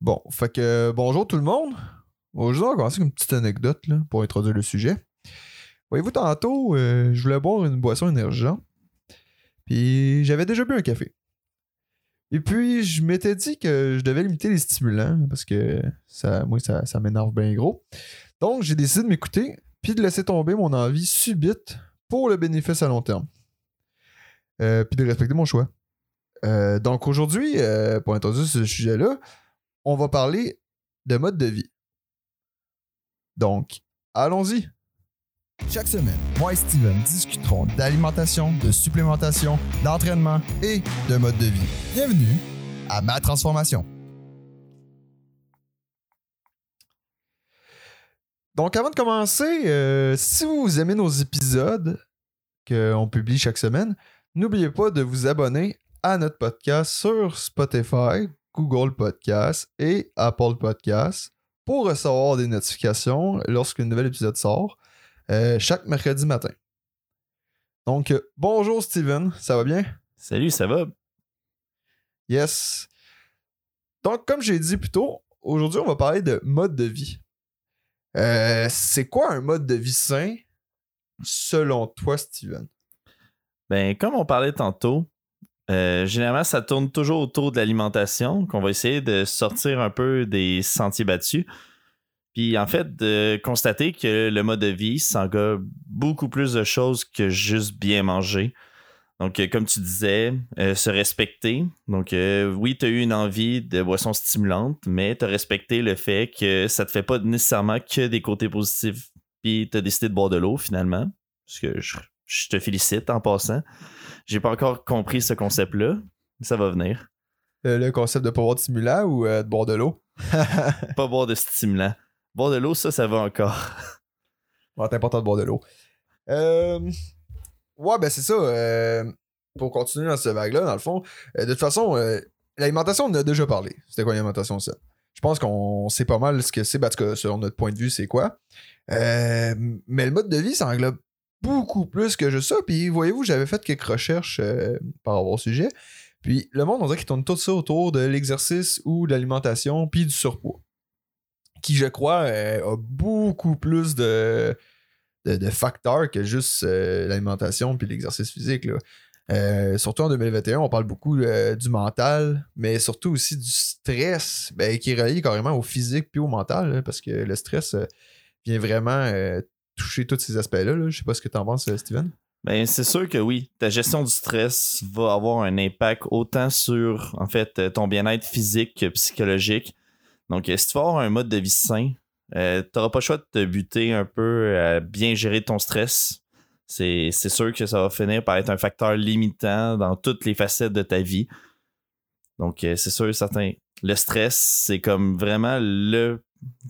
Bon, fait que bonjour tout le monde. Aujourd'hui, on va commencer avec une petite anecdote pour introduire le sujet. Voyez-vous, tantôt, euh, je voulais boire une boisson énergisante. Puis j'avais déjà bu un café. Et puis, je m'étais dit que je devais limiter les stimulants parce que ça, moi, ça, ça m'énerve bien gros. Donc, j'ai décidé de m'écouter puis de laisser tomber mon envie subite pour le bénéfice à long terme. Euh, puis de respecter mon choix. Euh, donc aujourd'hui, pour introduire ce sujet-là, on va parler de mode de vie. Donc, allons-y. Chaque semaine, moi et Steven discuterons d'alimentation, de supplémentation, d'entraînement et de mode de vie. Bienvenue à ma transformation. Donc, avant de commencer, euh, si vous aimez nos épisodes qu'on publie chaque semaine, n'oubliez pas de vous abonner à notre podcast sur Spotify, Google Podcast et Apple Podcast pour recevoir des notifications lorsqu'un nouvel épisode sort euh, chaque mercredi matin. Donc, euh, bonjour Steven, ça va bien? Salut, ça va? Yes. Donc, comme j'ai dit plus tôt, aujourd'hui, on va parler de mode de vie. Euh, c'est quoi un mode de vie sain selon toi, Steven? Ben, comme on parlait tantôt, euh, généralement, ça tourne toujours autour de l'alimentation, qu'on va essayer de sortir un peu des sentiers battus. Puis en fait, de constater que le mode de vie s'englobe beaucoup plus de choses que juste bien manger. Donc, euh, comme tu disais, euh, se respecter. Donc, oui, tu as eu une envie de boisson stimulante, mais tu as respecté le fait que ça te fait pas nécessairement que des côtés positifs. Puis tu as décidé de boire de l'eau finalement. Que je, je te félicite en passant. J'ai pas encore compris ce concept-là. mais Ça va venir. Euh, le concept de pas boire de stimulant ou euh, de boire de l'eau? Pas boire de stimulant. Boire de l'eau, ça, ça va encore. Bon, c'est important de boire de l'eau. Euh, ouais, ben c'est ça. pour continuer dans cette vague-là, dans le fond, de toute façon, l'alimentation, on en a déjà parlé. C'était quoi l'alimentation, ça? Je pense qu'on sait pas mal ce que c'est, ben, en tout cas, selon notre point de vue, c'est quoi. Mais le mode de vie, ça englobe beaucoup plus que juste ça. Puis, voyez-vous, j'avais fait quelques recherches euh, par rapport au sujet. Puis, le monde, on dirait qu'il tourne tout ça autour de l'exercice ou de l'alimentation, puis du surpoids. Qui, je crois, euh, a beaucoup plus de, facteurs que juste euh, l'alimentation puis l'exercice physique. Là. Surtout en 2021, on parle beaucoup du mental, mais surtout aussi du stress ben, qui est relié carrément au physique puis au mental, là, parce que le stress vient vraiment toucher tous ces aspects-là. Là. Je sais pas ce que tu en penses, euh, Steven. Ben, c'est sûr que oui. Ta gestion du stress va avoir un impact autant sur, en fait, ton bien-être physique que psychologique. Donc, euh, si tu vas avoir un mode de vie sain, euh, tu n'auras pas le choix de te buter un peu à bien gérer ton stress. C'est sûr que ça va finir par être un facteur limitant dans toutes les facettes de ta vie. Donc, euh, c'est sûr certain. Le stress, c'est comme vraiment le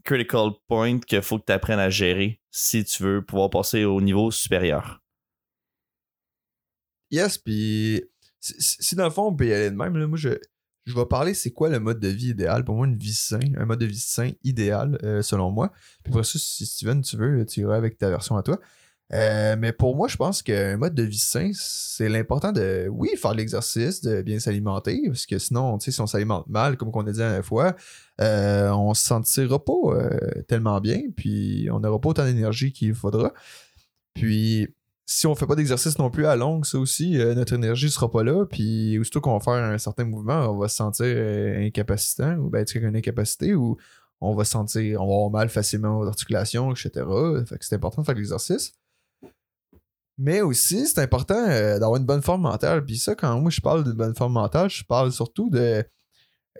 critical point qu'il faut que tu apprennes à gérer si tu veux pouvoir passer au niveau supérieur. Yes, puis si, dans le fond y aller de même, là, moi je, je vais parler c'est quoi le mode de vie idéal? Pour moi, une vie saine, un mode de vie sain idéal, euh, selon moi. Puis pour ça, si Steven, tu veux, tu iras avec ta version à toi. Euh, mais pour moi, je pense qu'un mode de vie sain, c'est l'important de, oui, faire l'exercice, de bien s'alimenter, parce que sinon, si on s'alimente mal, comme on a dit la dernière fois, euh, on se sentira pas euh, tellement bien, puis on n'aura pas autant d'énergie qu'il faudra. Puis, si on fait pas d'exercice non plus à longue, ça aussi, notre énergie sera pas là. Puis aussitôt qu'on va faire un certain mouvement, on va se sentir incapacitant, ou tu sais, une incapacité, ou on va se sentir, on va avoir mal facilement aux articulations, etc. Fait que c'est important de faire l'exercice. Mais aussi, c'est important euh, d'avoir une bonne forme mentale. Puis ça, quand moi je parle de bonne forme mentale, je parle surtout de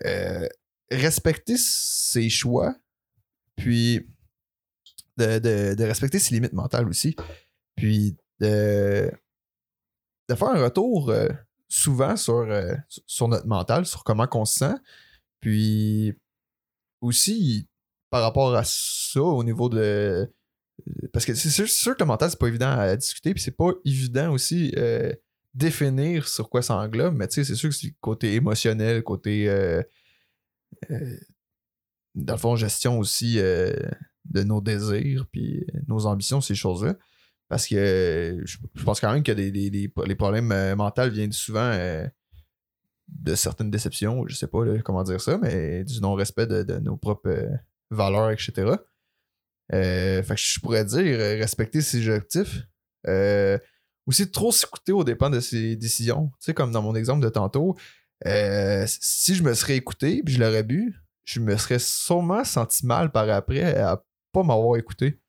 euh, respecter ses choix, puis de, de- respecter ses limites mentales aussi. Puis de, faire un retour euh, souvent sur- sur notre mental, sur comment on se sent. Puis aussi, par rapport à ça, au niveau de. Parce que c'est sûr, que le mental, c'est pas évident à discuter, puis c'est pas évident aussi euh, définir sur quoi ça englobe, mais tu sais, c'est sûr que c'est côté émotionnel, côté. euh, euh, dans le fond, gestion aussi de nos désirs, puis nos ambitions, ces choses-là. Parce que je, pense quand même que des- les problèmes mentaux viennent souvent de certaines déceptions, je sais pas comment dire ça, mais du non-respect de, nos propres valeurs, etc. fait que je pourrais dire respecter ses objectifs. aussi trop s'écouter au dépend de ses décisions. Tu sais, comme dans mon exemple de tantôt, si je me serais écouté puis je l'aurais bu, je me serais sûrement senti mal par après à pas m'avoir écouté.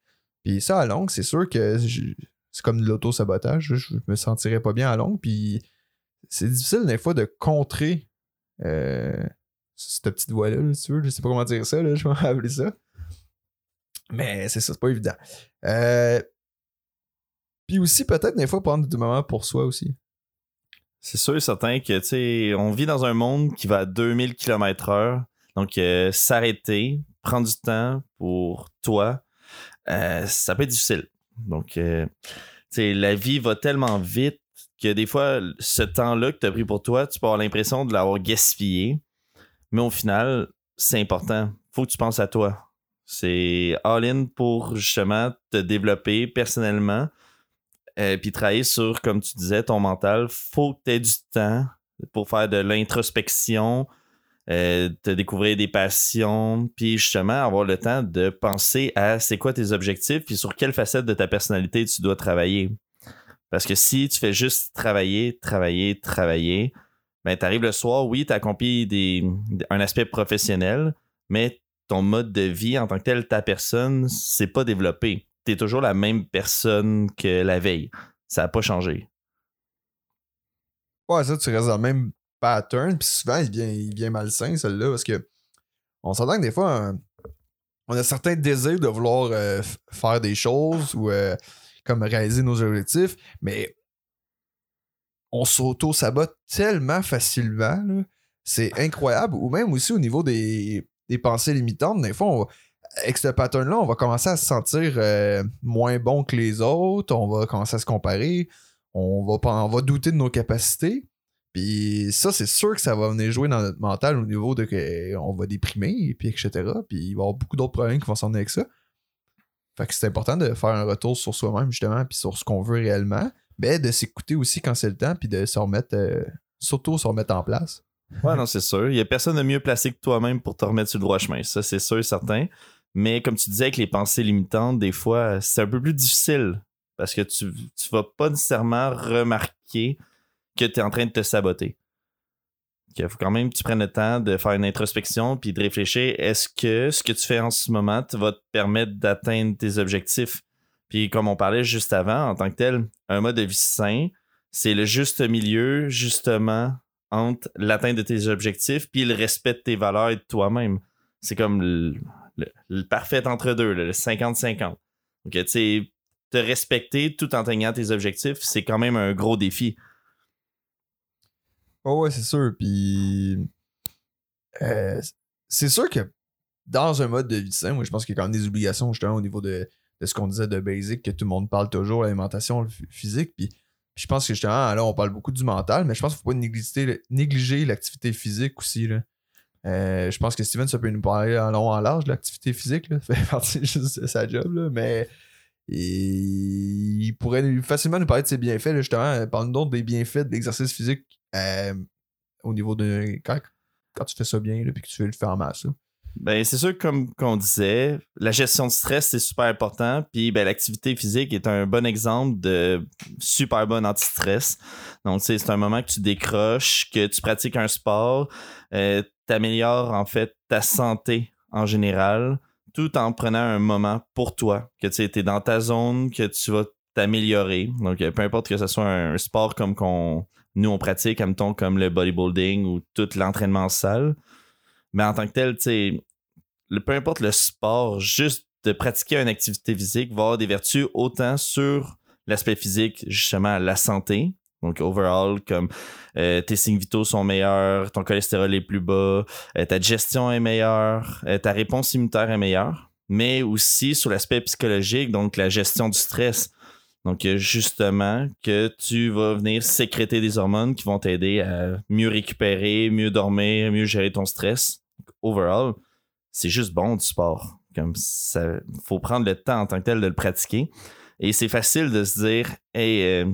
Puis ça, à longue, c'est sûr que c'est comme de l'auto-sabotage. Je me sentirais pas bien à longue. Puis c'est difficile des fois de contrer euh, cette petite voix-là, si tu veux. Je sais pas comment dire ça, là, je vais appeler ça. Mais c'est ça, c'est pas évident. Euh, puis aussi, peut-être des fois, prendre des moments pour soi aussi. C'est sûr et certain que, tu sais, on vit dans un monde qui va à 2000 km/h. Donc, euh, s'arrêter, prendre du temps pour toi, euh, ça peut être difficile. Donc, euh, la vie va tellement vite que des fois, ce temps-là que tu as pris pour toi, tu peux avoir l'impression de l'avoir gaspillé. Mais au final, c'est important. faut que tu penses à toi. C'est all-in pour justement te développer personnellement. euh, puis travailler sur, comme tu disais, ton mental. faut que tu aies du temps pour faire de l'introspection, euh, te découvrir des passions, puis justement avoir le temps de penser à c'est quoi tes objectifs, puis sur quelle facette de ta personnalité tu dois travailler. Parce que si tu fais juste travailler, travailler, travailler, ben t'arrives le soir, oui, tu accomplis des, un aspect professionnel, mais ton mode de vie en tant que tel, ta personne, c'est pas développé. Tu es toujours la même personne que la veille. Ça n'a pas changé. Ouais, ça, tu restes dans le même pattern, puis souvent, il vient, il vient malsain, celui-là, parce que on s'entend que des fois, on a certains désirs de vouloir euh, faire des choses ou euh, comme réaliser nos objectifs, mais on s'auto-sabote tellement facilement, c'est incroyable, ou même aussi au niveau des, pensées limitantes, des fois, avec ce pattern-là, on va commencer à se sentir euh, moins bon que les autres, on va commencer à se comparer, on va, on va douter de nos capacités. Puis ça, c'est sûr que ça va venir jouer dans notre mental au niveau de qu'on va déprimer, puis etc. Puis il va y avoir beaucoup d'autres problèmes qui vont s'en avec ça. Fait que c'est important de faire un retour sur soi-même, justement, puis sur ce qu'on veut réellement. Mais de s'écouter aussi quand c'est le temps, puis de se remettre, euh, surtout se remettre en place. Ouais, non, c'est sûr. Il n'y a personne de mieux placé que toi-même pour te remettre sur le droit chemin. Ça, c'est sûr et certain. Mais comme tu disais, avec les pensées limitantes, des fois, c'est un peu plus difficile parce que tu ne vas pas nécessairement remarquer que tu es en train de te saboter. Il faut quand même que tu prennes le temps de faire une introspection puis de réfléchir est-ce que ce que tu fais en ce moment va te permettre d'atteindre tes objectifs? Puis comme on parlait juste avant, en tant que tel, un mode de vie sain, c'est le juste milieu, justement, entre l'atteinte de tes objectifs puis le respect de tes valeurs et de toi-même. C'est comme le, parfait entre deux, le 50-50. Donc, tu sais, te respecter tout en atteignant tes objectifs, c'est quand même un gros défi. Oh ouais, c'est sûr. Puis. Euh, c'est sûr que dans un mode de vie sain, moi, je pense qu'il y a quand même des obligations, justement, au niveau de, ce qu'on disait de basic, que tout le monde parle toujours, l'alimentation physique. Puis, je pense que, justement, là, on parle beaucoup du mental, mais je pense qu'il ne faut pas négliger, l'activité physique aussi. Là. Euh, je pense que Steven, ça peut nous parler en long en large l'activité physique. Là. Ça fait partie juste de sa job, là, mais il pourrait facilement nous parler de ses bienfaits, justement. Parle-nous donc des bienfaits de l'exercice physique euh, au niveau de quand, tu fais ça bien et que tu veux le faire en masse. Ben, c'est sûr, comme qu'on disait, la gestion de stress, c'est super important. Puis ben, l'activité physique est un bon exemple de super bon anti-stress. Donc, c'est un moment que tu décroches, que tu pratiques un sport, euh, tu améliores en fait ta santé en général, tout en prenant un moment pour toi, que tu es dans ta zone, que tu vas t'améliorer. Donc, peu importe que ce soit un sport comme qu'on nous, on pratique, mettons, comme le bodybuilding ou tout l'entraînement en salle. Mais en tant que tel, sais, peu importe le sport, juste de pratiquer une activité physique va avoir des vertus autant sur l'aspect physique, justement, la santé. Donc, overall, comme euh, tes signes vitaux sont meilleurs, ton cholestérol est plus bas, euh, ta gestion est meilleure, euh, ta réponse immunitaire est meilleure, mais aussi sur l'aspect psychologique, donc la gestion du stress. Donc, justement, que tu vas venir sécréter des hormones qui vont t'aider à mieux récupérer, mieux dormir, mieux gérer ton stress. Overall, c'est juste bon du sport. Comme ça, faut prendre le temps en tant que tel de le pratiquer. Et c'est facile de se dire, hey, euh,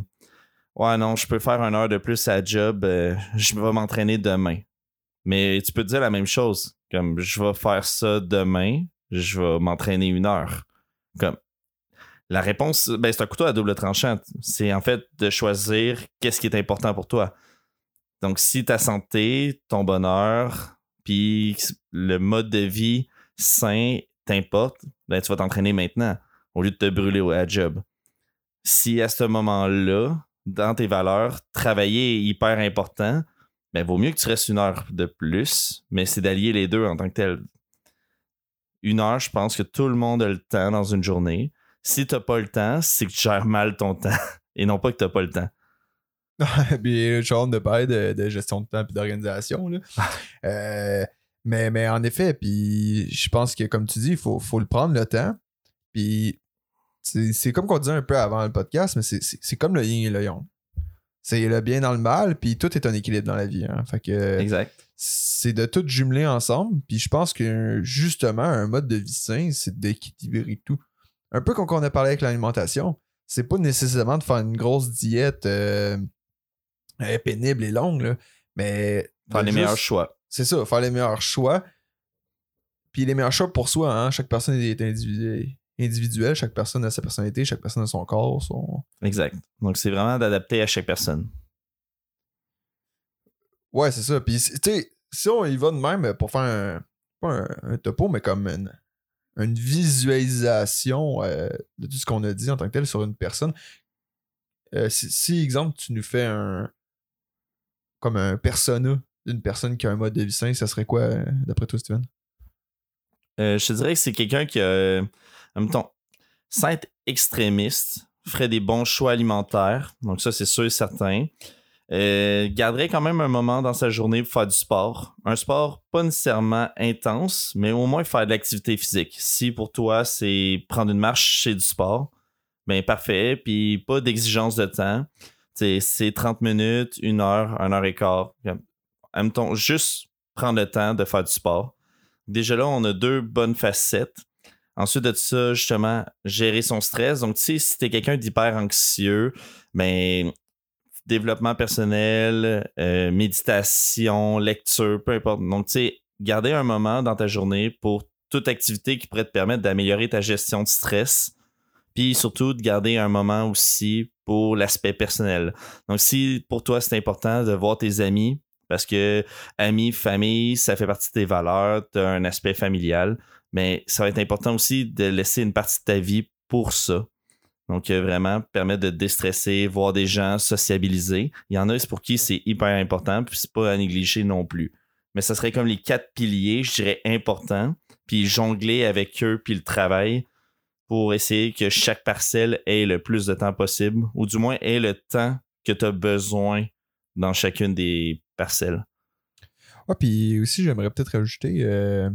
Ouais, non, je peux faire une heure de plus à job, euh, je vais m'entraîner demain. Mais tu peux te dire la même chose. Comme je vais faire ça demain, je vais m'entraîner une heure. Comme la réponse, ben, c'est un couteau à double tranchant. C'est en fait de choisir qu'est-ce qui est important pour toi. Donc, si ta santé, ton bonheur, puis le mode de vie sain t'importe, ben, tu vas t'entraîner maintenant au lieu de te brûler à job. Si à ce moment-là, dans tes valeurs, travailler est hyper important, ben, vaut mieux que tu restes une heure de plus, mais c'est d'allier les deux en tant que tel. Une heure, je pense que tout le monde a le temps dans une journée. Si tu n'as pas le temps, c'est que tu gères mal ton temps et non pas que tu n'as pas le temps. Puis je de parler de, gestion de temps et d'organisation. Euh, mais, mais en effet, puis je pense que comme tu dis, il faut, faut le prendre le temps. Puis c'est comme qu'on disait un peu avant le podcast, mais c'est comme le yin et le yang. C'est le bien dans le mal, puis tout est un équilibre dans la vie. Hein. Fait que exact. C'est de tout jumeler ensemble. Puis je pense que justement, un mode de vie sain, c'est d'équilibrer tout. Un peu comme on a parlé avec l'alimentation. C'est pas nécessairement de faire une grosse diète euh, pénible et longue, mais. Faire les meilleurs choix. C'est ça, faire les meilleurs choix. Puis les meilleurs choix pour soi, hein. Chaque personne est individuelle individuel, chaque personne a sa personnalité, chaque personne a son corps, son. Exact. Donc c'est vraiment d'adapter à chaque personne. Ouais, c'est ça. Puis tu sais, si on y va de même pour faire un, pas un, topo, mais comme une, visualisation euh, de tout ce qu'on a dit en tant que tel sur une personne. Euh, si, exemple, tu nous fais un comme un persona d'une personne qui a un mode de vie sain, ça serait quoi euh, d'après toi, Steven? je te dirais que c'est quelqu'un qui a en même temps, sans être extrémiste, ferait des bons choix alimentaires. Donc, ça, c'est sûr et certain. Euh, garderait quand même un moment dans sa journée pour faire du sport. Un sport pas nécessairement intense, mais au moins faire de l'activité physique. Si pour toi, c'est prendre une marche, c'est du sport, ben parfait. Puis pas d'exigence de temps. C'est 30 minutes, une heure, une heure et quart. Temps, juste prendre le temps de faire du sport. Déjà là, on a deux bonnes facettes. Ensuite de ça, justement, gérer son stress. Donc, tu sais, si tu es quelqu'un d'hyper anxieux, ben, développement personnel, euh, méditation, lecture, peu importe. Donc, tu sais, garder un moment dans ta journée pour toute activité qui pourrait te permettre d'améliorer ta gestion de stress. Puis surtout, de garder un moment aussi pour l'aspect personnel. Donc, si pour toi, c'est important de voir tes amis, parce que amis, famille, ça fait partie de tes valeurs, tu as un aspect familial mais ça va être important aussi de laisser une partie de ta vie pour ça. Donc, euh, vraiment, permettre de déstresser, voir des gens, sociabiliser. Il y en a, pour qui c'est hyper important, puis c'est pas à négliger non plus. Mais ça serait comme les quatre piliers, je dirais, importants, puis jongler avec eux, puis le travail, pour essayer que chaque parcelle ait le plus de temps possible, ou du moins ait le temps que tu as besoin dans chacune des parcelles. Ouais, puis aussi, j'aimerais peut-être rajouter, euh,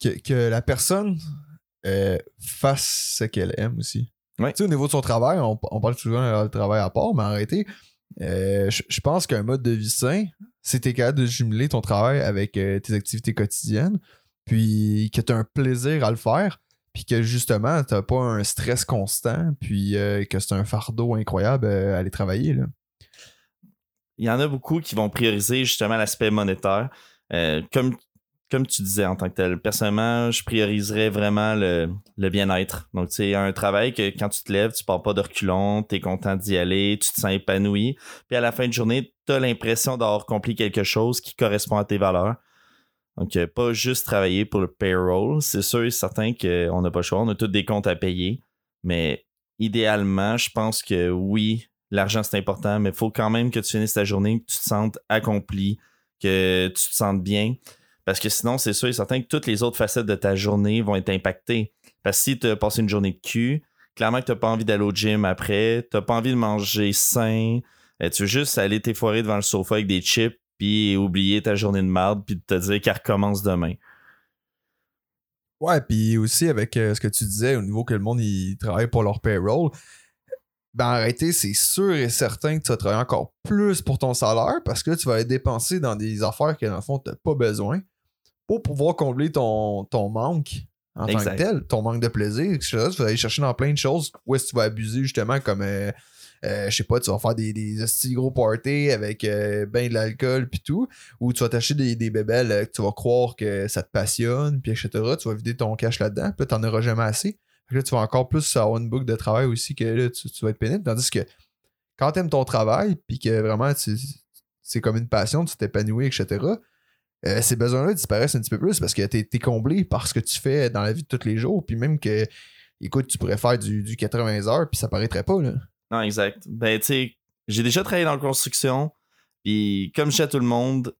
que, la personne euh, fasse ce qu'elle aime aussi. Tu sais, au niveau de son travail, on, parle souvent de travail à part, mais en réalité, euh, je pense qu'un mode de vie sain, c'est t'es capable de jumeler ton travail avec tes activités quotidiennes, puis que tu as un plaisir à le faire, puis que justement, t'as pas un stress constant, puis que c'est un fardeau incroyable à aller travailler. Il y en a beaucoup qui vont prioriser justement l'aspect monétaire. comme comme tu disais en tant que tel, personnellement, je prioriserais vraiment le, bien-être. Donc, sais, un travail que quand tu te lèves, tu pars pas de reculons, tu es content d'y aller, tu te sens épanoui. Puis à la fin de journée, tu as l'impression d'avoir accompli quelque chose qui correspond à tes valeurs. Donc, euh, pas juste travailler pour le payroll. C'est sûr et certain qu'on n'a pas le choix. On a tous des comptes à payer. Mais idéalement, je pense que oui, l'argent c'est important, mais il faut quand même que tu finisses ta journée, que tu te sentes accompli, que tu te sentes bien. Parce que sinon, c'est sûr et certain que toutes les autres facettes de ta journée vont être impactées. Parce que si tu as passé une journée de cul, clairement que tu n'as pas envie d'aller au gym après, tu n'as pas envie de manger sain, euh, tu veux juste aller t'effoirer devant le sofa avec des chips, puis oublier ta journée de merde, puis te dire qu'elle recommence demain. Ouais, puis aussi avec euh, ce que tu disais au niveau que le monde il travaille pour leur payroll, ben arrêtez, c'est sûr et certain que tu vas travailler encore plus pour ton salaire parce que tu vas être dépensé dans des affaires que dans le fond tu n'as pas besoin pour pouvoir combler ton, ton manque en tant que tel, ton manque de plaisir, etc. Tu vas aller chercher dans plein de choses où est-ce que tu vas abuser justement comme euh, euh, je sais pas, tu vas faire des, des gros parties avec euh, ben de l'alcool puis tout, ou tu vas t'acheter des, des bébelles euh, que tu vas croire que ça te passionne, puis etc. Tu vas vider ton cash là-dedans, puis là, t'en auras jamais assez. Là, tu vas encore plus avoir une boucle de travail aussi que là, tu, tu vas être pénible. Tandis que quand t'aimes ton travail, puis que vraiment, tu- c'est comme une passion, tu t'épanouis, etc., euh, ces besoins-là disparaissent un petit peu plus parce que t'es es comblé par ce que tu fais dans la vie de tous les jours. Puis même que, écoute, tu pourrais faire du, du 80 heures, puis ça paraîtrait pas, là. Non, exact. Ben, tu sais, j'ai déjà travaillé dans la construction, puis comme je à tout le monde,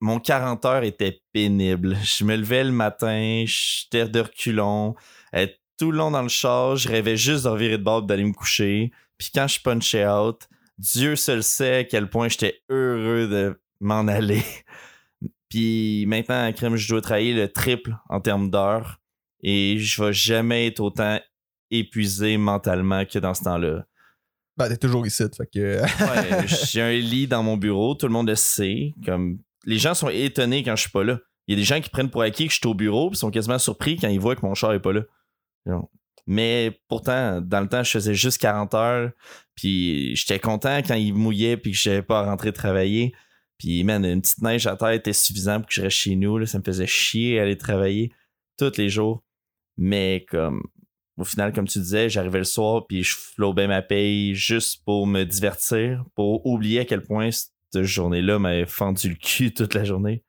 mon 40 heures était pénible. Je me levais le matin, j'étais de reculons, euh, tout le long dans le char, je rêvais juste de revirer de bord d'aller me coucher. Puis quand je punchais out, Dieu seul sait à quel point j'étais heureux de m'en aller. Puis maintenant, à crème, je dois travailler le triple en termes d'heures et je vais jamais être autant épuisé mentalement que dans ce temps-là. Ben, t'es toujours ici, fait que. Ouais, j'ai un lit dans mon bureau, tout le monde le sait. Comme les gens sont étonnés quand je suis pas là. Il y a des gens qui prennent pour acquis que je suis au bureau, puis sont quasiment surpris quand ils voient que mon char est pas là. Mais pourtant, dans le temps, je faisais juste 40 heures, puis j'étais content quand il mouillait puis que j'avais pas à rentrer travailler. Puis man, une petite neige à terre était suffisant pour que je reste chez nous. Là. Ça me faisait chier aller travailler tous les jours. Mais comme au final, comme tu disais, j'arrivais le soir puis je flobais ma paye juste pour me divertir, pour oublier à quel point cette journée-là m'avait fendu le cul toute la journée.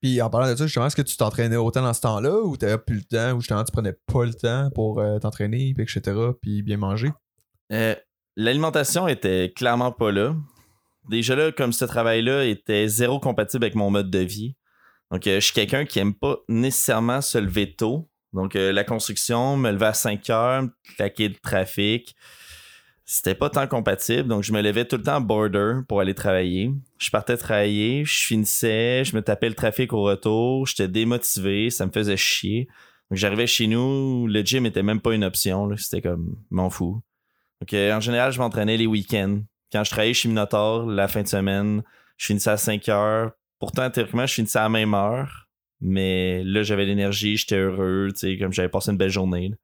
Puis en parlant de ça, justement, est-ce que tu t'entraînais autant dans ce temps-là ou t'avais plus le temps ou justement tu prenais pas le temps pour euh, t'entraîner, puis etc., puis bien manger? Euh, L'alimentation était clairement pas là. Déjà là, comme ce travail-là était zéro compatible avec mon mode de vie. Donc, euh, je suis quelqu'un qui aime pas nécessairement se lever tôt. Donc, euh, la construction, me lever à 5 heures, claquer le trafic, c'était pas tant compatible. Donc, je me levais tout le temps à border pour aller travailler. Je partais travailler, je finissais, je me tapais le trafic au retour, j'étais démotivé, ça me faisait chier. Donc, j'arrivais chez nous, le gym était même pas une option. C'était comme, m'en fous. Donc, euh, en général, je m'entraînais les week-ends. Quand je travaillais chez Minotaur, la fin de semaine, je finissais à 5 heures. Pourtant, théoriquement, je finissais à la même heure. Mais là, j'avais l'énergie, j'étais heureux, tu sais, comme j'avais passé une belle journée. là.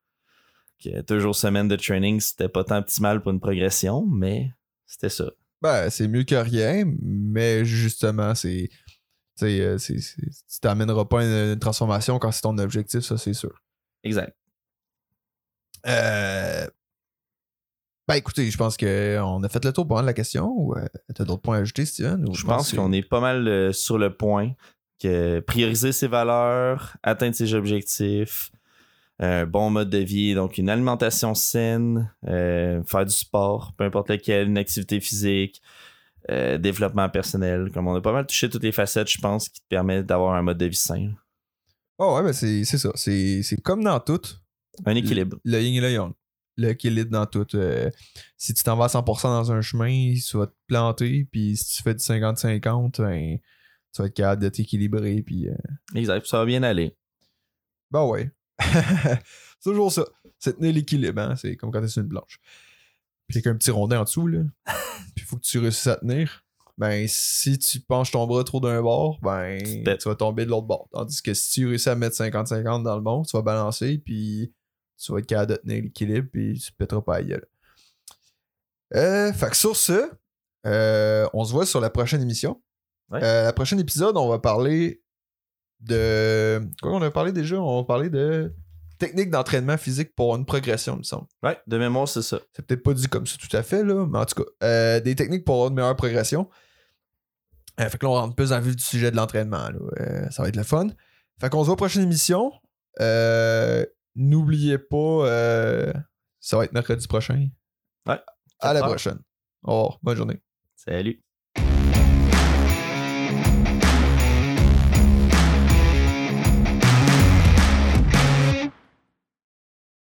Que deux jours semaine de training, c'était pas tant optimal pour une progression, mais c'était ça. Ben, c'est mieux que rien, mais justement, c'est. Tu sais, euh, tu t'amèneras pas une, une transformation quand c'est ton objectif, ça, c'est sûr. Exact. Euh. Ben, écoutez, je pense qu'on a fait le tour pour la question. Ou euh, t'as d'autres points à ajouter, Steven? Ou Je pense qu'on est pas mal euh, sur le point que prioriser ses valeurs, atteindre ses objectifs, un bon mode de vie, donc une alimentation saine, euh, faire du sport, peu importe lequel, une activité physique, euh, développement personnel. Comme on a pas mal touché toutes les facettes, je pense, qui te permettent d'avoir un mode de vie sain. Oh, ouais, ben, c'est ça. C'est c'est comme dans tout. Un équilibre. Le yin et le yang. L'équilibre dans tout. Euh, si tu t'en vas à 100% dans un chemin, tu vas te planter. Puis si tu fais du 50-50, ben, tu vas être capable de t'équilibrer. Puis, euh, Exact. Ça va bien aller. ben ouais. c'est toujours ça. C'est tenir l'équilibre. Hein? C'est comme quand t'es sur une planche. Puis avec un petit rondin en dessous, là. puis il faut que tu réussisses à tenir. Ben, si tu penches ton bras trop d'un bord, ben, Tu vas tomber de l'autre bord. Tandis que si tu réussis à mettre 50-50 dans le bon, tu vas balancer, puis tu vas être capable de tenir l'équilibre, puis tu te pèteras pas la gueule. Euh, fait que sur ce, euh, on se voit sur la prochaine émission. Ouais. Euh, la prochaine épisode, on va parler de. Quoi on a parlé déjà? On va parler de technique d'entraînement physique pour une progression, il me semble. Ouais, de mémoire, c'est ça. C'est peut-être pas dit comme ça tout à fait, là, mais en tout cas, euh, des techniques pour avoir une meilleure progression. Euh, fait que là, on rentre plus dans le vif du sujet de l'entraînement. Euh, ça va être le fun. Fait qu'on se voit à la prochaine émission. N'oubliez pas, ça va être mercredi prochain. Ouais. À la prochaine. Au revoir. Bonne journée. Salut.